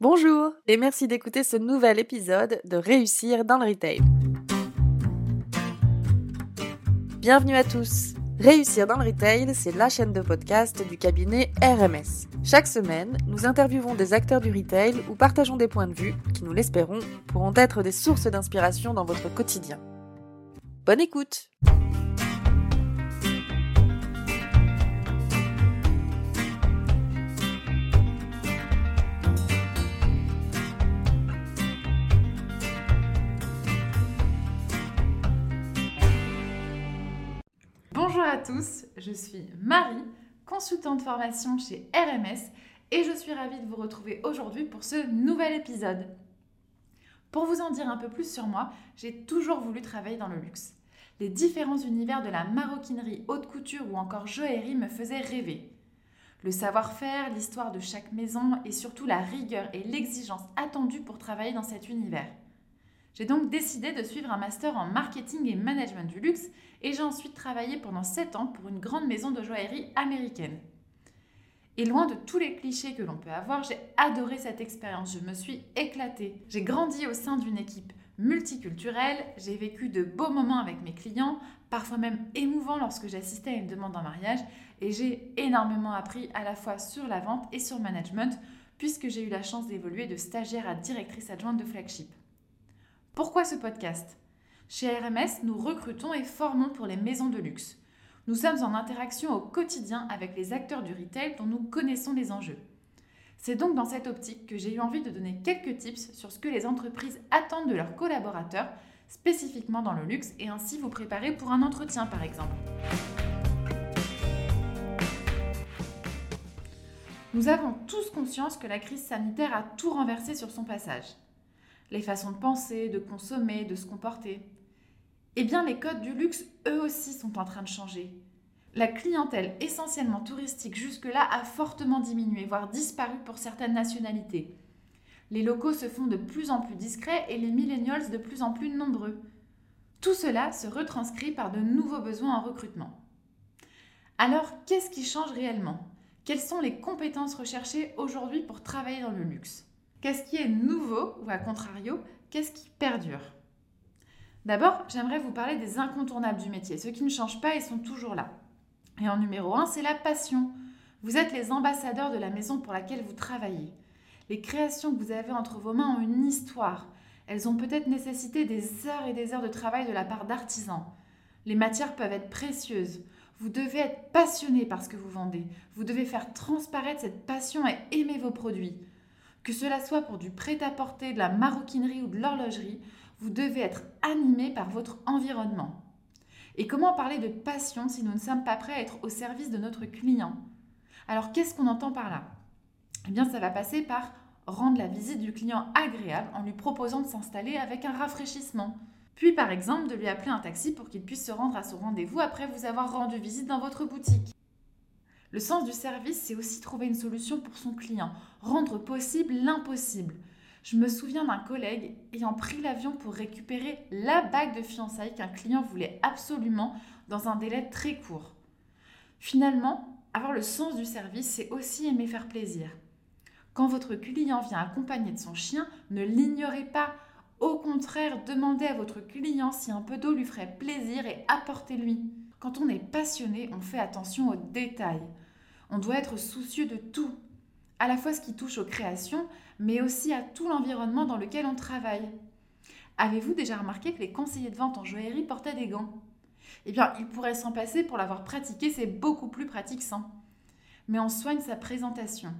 Bonjour et merci d'écouter ce nouvel épisode de Réussir dans le Retail. Bienvenue à tous. Réussir dans le Retail, c'est la chaîne de podcast du cabinet RMS. Chaque semaine, nous interviewons des acteurs du retail ou partageons des points de vue qui, nous l'espérons, pourront être des sources d'inspiration dans votre quotidien. Bonne écoute à tous, je suis Marie, consultante formation chez RMS et je suis ravie de vous retrouver aujourd'hui pour ce nouvel épisode. Pour vous en dire un peu plus sur moi, j'ai toujours voulu travailler dans le luxe. Les différents univers de la maroquinerie, haute couture ou encore joaillerie me faisaient rêver. Le savoir-faire, l'histoire de chaque maison et surtout la rigueur et l'exigence attendue pour travailler dans cet univers. J'ai donc décidé de suivre un master en marketing et management du luxe et j'ai ensuite travaillé pendant 7 ans pour une grande maison de joaillerie américaine. Et loin de tous les clichés que l'on peut avoir, j'ai adoré cette expérience, je me suis éclatée. J'ai grandi au sein d'une équipe multiculturelle, j'ai vécu de beaux moments avec mes clients, parfois même émouvants lorsque j'assistais à une demande en mariage, et j'ai énormément appris à la fois sur la vente et sur management, puisque j'ai eu la chance d'évoluer de stagiaire à directrice adjointe de flagship. Pourquoi ce podcast? Chez RMS, nous recrutons et formons pour les maisons de luxe. Nous sommes en interaction au quotidien avec les acteurs du retail dont nous connaissons les enjeux. C'est donc dans cette optique que j'ai eu envie de donner quelques tips sur ce que les entreprises attendent de leurs collaborateurs, spécifiquement dans le luxe, et ainsi vous préparer pour un entretien par exemple. Nous avons tous conscience que la crise sanitaire a tout renversé sur son passage les façons de penser, de consommer, de se comporter. Eh bien, les codes du luxe, eux aussi, sont en train de changer. La clientèle essentiellement touristique jusque-là a fortement diminué, voire disparu pour certaines nationalités. Les locaux se font de plus en plus discrets et les millennials de plus en plus nombreux. Tout cela se retranscrit par de nouveaux besoins en recrutement. Alors, qu'est-ce qui change réellement? Quelles sont les compétences recherchées aujourd'hui pour travailler dans le luxe? Qu'est-ce qui est nouveau ou à contrario, qu'est-ce qui perdure? D'abord, j'aimerais vous parler des incontournables du métier, ceux qui ne changent pas et sont toujours là. Et en numéro 1, c'est la passion. Vous êtes les ambassadeurs de la maison pour laquelle vous travaillez. Les créations que vous avez entre vos mains ont une histoire. Elles ont peut-être nécessité des heures et des heures de travail de la part d'artisans. Les matières peuvent être précieuses. Vous devez être passionné par ce que vous vendez. Vous devez faire transparaître cette passion et aimer vos produits. Que cela soit pour du prêt-à-porter, de la maroquinerie ou de l'horlogerie, vous devez être animé par votre environnement. Et comment parler de passion si nous ne sommes pas prêts à être au service de notre client? Alors qu'est-ce qu'on entend par là? Eh bien ça va passer par rendre la visite du client agréable en lui proposant de s'installer avec un rafraîchissement. Puis par exemple de lui appeler un taxi pour qu'il puisse se rendre à son rendez-vous après vous avoir rendu visite dans votre boutique. Le sens du service, c'est aussi trouver une solution pour son client, rendre possible l'impossible. Je me souviens d'un collègue ayant pris l'avion pour récupérer la bague de fiançailles qu'un client voulait absolument dans un délai très court. Finalement, avoir le sens du service, c'est aussi aimer faire plaisir. Quand votre client vient accompagné de son chien, ne l'ignorez pas. Au contraire, demandez à votre client si un peu d'eau lui ferait plaisir et apportez-lui. Quand on est passionné, on fait attention aux détails. On doit être soucieux de tout, à la fois ce qui touche aux créations, mais aussi à tout l'environnement dans lequel on travaille. Avez-vous déjà remarqué que les conseillers de vente en joaillerie portaient des gants? Eh bien, ils pourraient s'en passer pour l'avoir pratiqué, c'est beaucoup plus pratique sans. Mais on soigne sa présentation.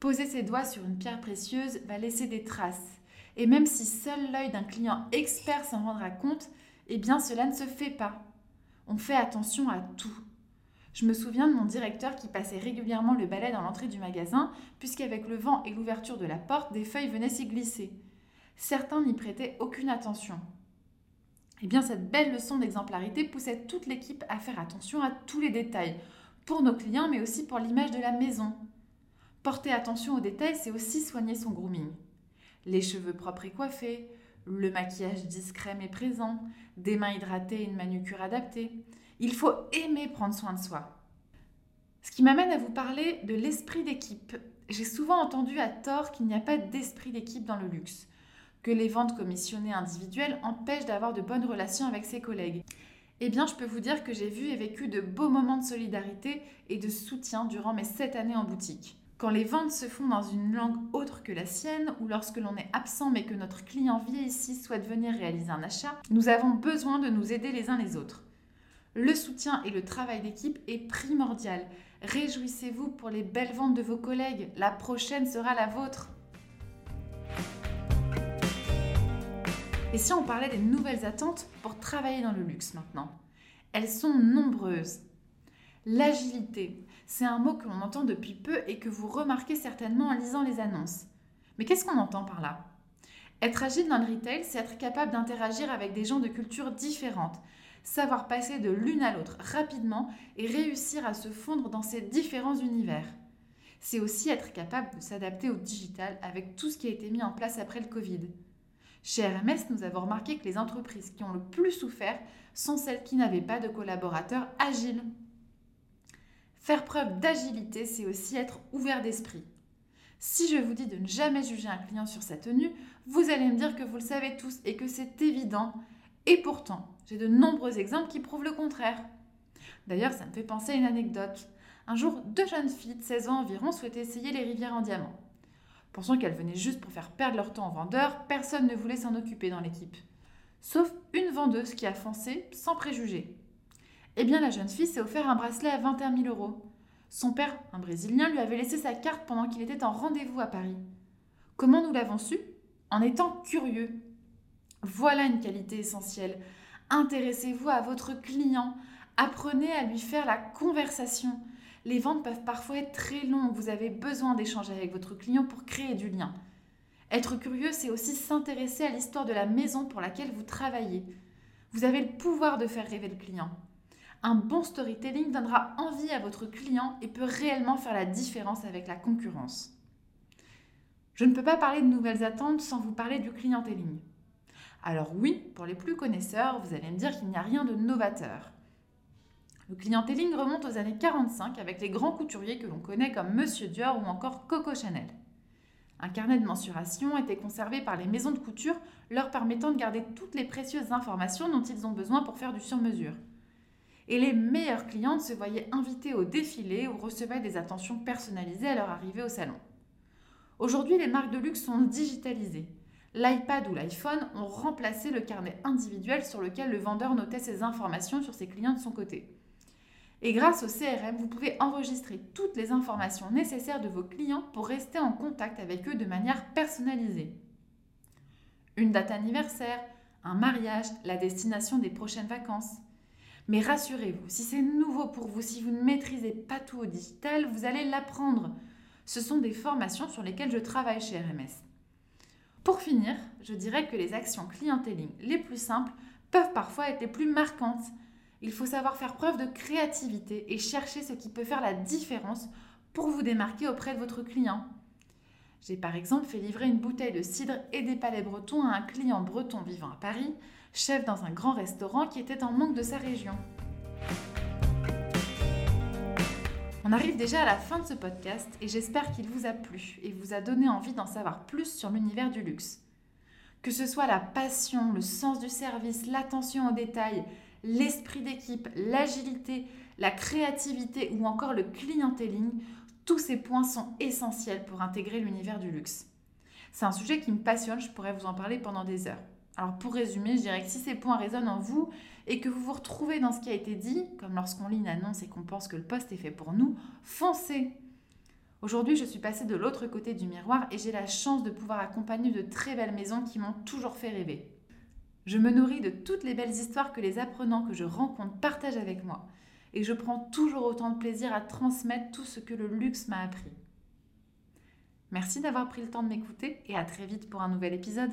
Poser ses doigts sur une pierre précieuse va laisser des traces. Et même si seul l'œil d'un client expert s'en rendra compte, eh bien cela ne se fait pas. On fait attention à tout. Je me souviens de mon directeur qui passait régulièrement le balai dans l'entrée du magasin, puisqu'avec le vent et l'ouverture de la porte, des feuilles venaient s'y glisser. Certains n'y prêtaient aucune attention. Eh bien, cette belle leçon d'exemplarité poussait toute l'équipe à faire attention à tous les détails, pour nos clients, mais aussi pour l'image de la maison. Porter attention aux détails, c'est aussi soigner son grooming. Les cheveux propres et coiffés, le maquillage discret mais présent, des mains hydratées et une manucure adaptée. Il faut aimer prendre soin de soi. Ce qui m'amène à vous parler de l'esprit d'équipe. J'ai souvent entendu à tort qu'il n'y a pas d'esprit d'équipe dans le luxe, que les ventes commissionnées individuelles empêchent d'avoir de bonnes relations avec ses collègues. Eh bien, je peux vous dire que j'ai vu et vécu de beaux moments de solidarité et de soutien durant mes sept années en boutique. Quand les ventes se font dans une langue autre que la sienne, ou lorsque l'on est absent mais que notre client ici souhaite venir réaliser un achat, nous avons besoin de nous aider les uns les autres. Le soutien et le travail d'équipe est primordial. Réjouissez-vous pour les belles ventes de vos collègues. La prochaine sera la vôtre. Et si on parlait des nouvelles attentes pour travailler dans le luxe maintenant? Elles sont nombreuses. L'agilité, c'est un mot que l'on entend depuis peu et que vous remarquez certainement en lisant les annonces. Mais qu'est-ce qu'on entend par là? Être agile dans le retail, c'est être capable d'interagir avec des gens de cultures différentes, savoir passer de l'une à l'autre rapidement et réussir à se fondre dans ces différents univers. C'est aussi être capable de s'adapter au digital avec tout ce qui a été mis en place après le Covid. Chez RMS, nous avons remarqué que les entreprises qui ont le plus souffert sont celles qui n'avaient pas de collaborateurs agiles. Faire preuve d'agilité, c'est aussi être ouvert d'esprit. Si je vous dis de ne jamais juger un client sur sa tenue, vous allez me dire que vous le savez tous et que c'est évident. Et pourtant, j'ai de nombreux exemples qui prouvent le contraire. D'ailleurs, ça me fait penser à une anecdote. Un jour, deux jeunes filles de 16 ans environ souhaitaient essayer les rivières en diamant. Pensant qu'elles venaient juste pour faire perdre leur temps aux vendeurs, personne ne voulait s'en occuper dans l'équipe. Sauf une vendeuse qui a foncé sans préjugés. Eh bien, la jeune fille s'est offert un bracelet à 21 000 euros. Son père, un Brésilien, lui avait laissé sa carte pendant qu'il était en rendez-vous à Paris. Comment nous l'avons su? En étant curieux. Voilà une qualité essentielle. Intéressez-vous à votre client. Apprenez à lui faire la conversation. Les ventes peuvent parfois être très longues. Vous avez besoin d'échanger avec votre client pour créer du lien. Être curieux, c'est aussi s'intéresser à l'histoire de la maison pour laquelle vous travaillez. Vous avez le pouvoir de faire rêver le client. Un bon storytelling donnera envie à votre client et peut réellement faire la différence avec la concurrence. Je ne peux pas parler de nouvelles attentes sans vous parler du clienteling. Alors oui, pour les plus connaisseurs, vous allez me dire qu'il n'y a rien de novateur. Le clienteling remonte aux années 45 avec les grands couturiers que l'on connaît comme Monsieur Dior ou encore Coco Chanel. Un carnet de mensuration était conservé par les maisons de couture, leur permettant de garder toutes les précieuses informations dont ils ont besoin pour faire du sur-mesure et les meilleures clientes se voyaient invitées au défilé ou recevaient des attentions personnalisées à leur arrivée au salon. Aujourd'hui, les marques de luxe sont digitalisées. L'iPad ou l'iPhone ont remplacé le carnet individuel sur lequel le vendeur notait ses informations sur ses clients de son côté. Et grâce au CRM, vous pouvez enregistrer toutes les informations nécessaires de vos clients pour rester en contact avec eux de manière personnalisée. Une date anniversaire, un mariage, la destination des prochaines vacances. Mais rassurez-vous, si c'est nouveau pour vous, si vous ne maîtrisez pas tout au digital, vous allez l'apprendre. Ce sont des formations sur lesquelles je travaille chez RMS. Pour finir, je dirais que les actions clienteling les plus simples peuvent parfois être les plus marquantes. Il faut savoir faire preuve de créativité et chercher ce qui peut faire la différence pour vous démarquer auprès de votre client. J'ai par exemple fait livrer une bouteille de cidre et des palais bretons à un client breton vivant à Paris chef dans un grand restaurant qui était en manque de sa région. On arrive déjà à la fin de ce podcast et j'espère qu'il vous a plu et vous a donné envie d'en savoir plus sur l'univers du luxe. Que ce soit la passion, le sens du service, l'attention aux détails, l'esprit d'équipe, l'agilité, la créativité ou encore le clienteling, tous ces points sont essentiels pour intégrer l'univers du luxe. C'est un sujet qui me passionne, je pourrais vous en parler pendant des heures. Alors pour résumer, je dirais que si ces points résonnent en vous et que vous vous retrouvez dans ce qui a été dit, comme lorsqu'on lit une annonce et qu'on pense que le poste est fait pour nous, foncez Aujourd'hui, je suis passée de l'autre côté du miroir et j'ai la chance de pouvoir accompagner de très belles maisons qui m'ont toujours fait rêver. Je me nourris de toutes les belles histoires que les apprenants que je rencontre partagent avec moi et je prends toujours autant de plaisir à transmettre tout ce que le luxe m'a appris. Merci d'avoir pris le temps de m'écouter et à très vite pour un nouvel épisode.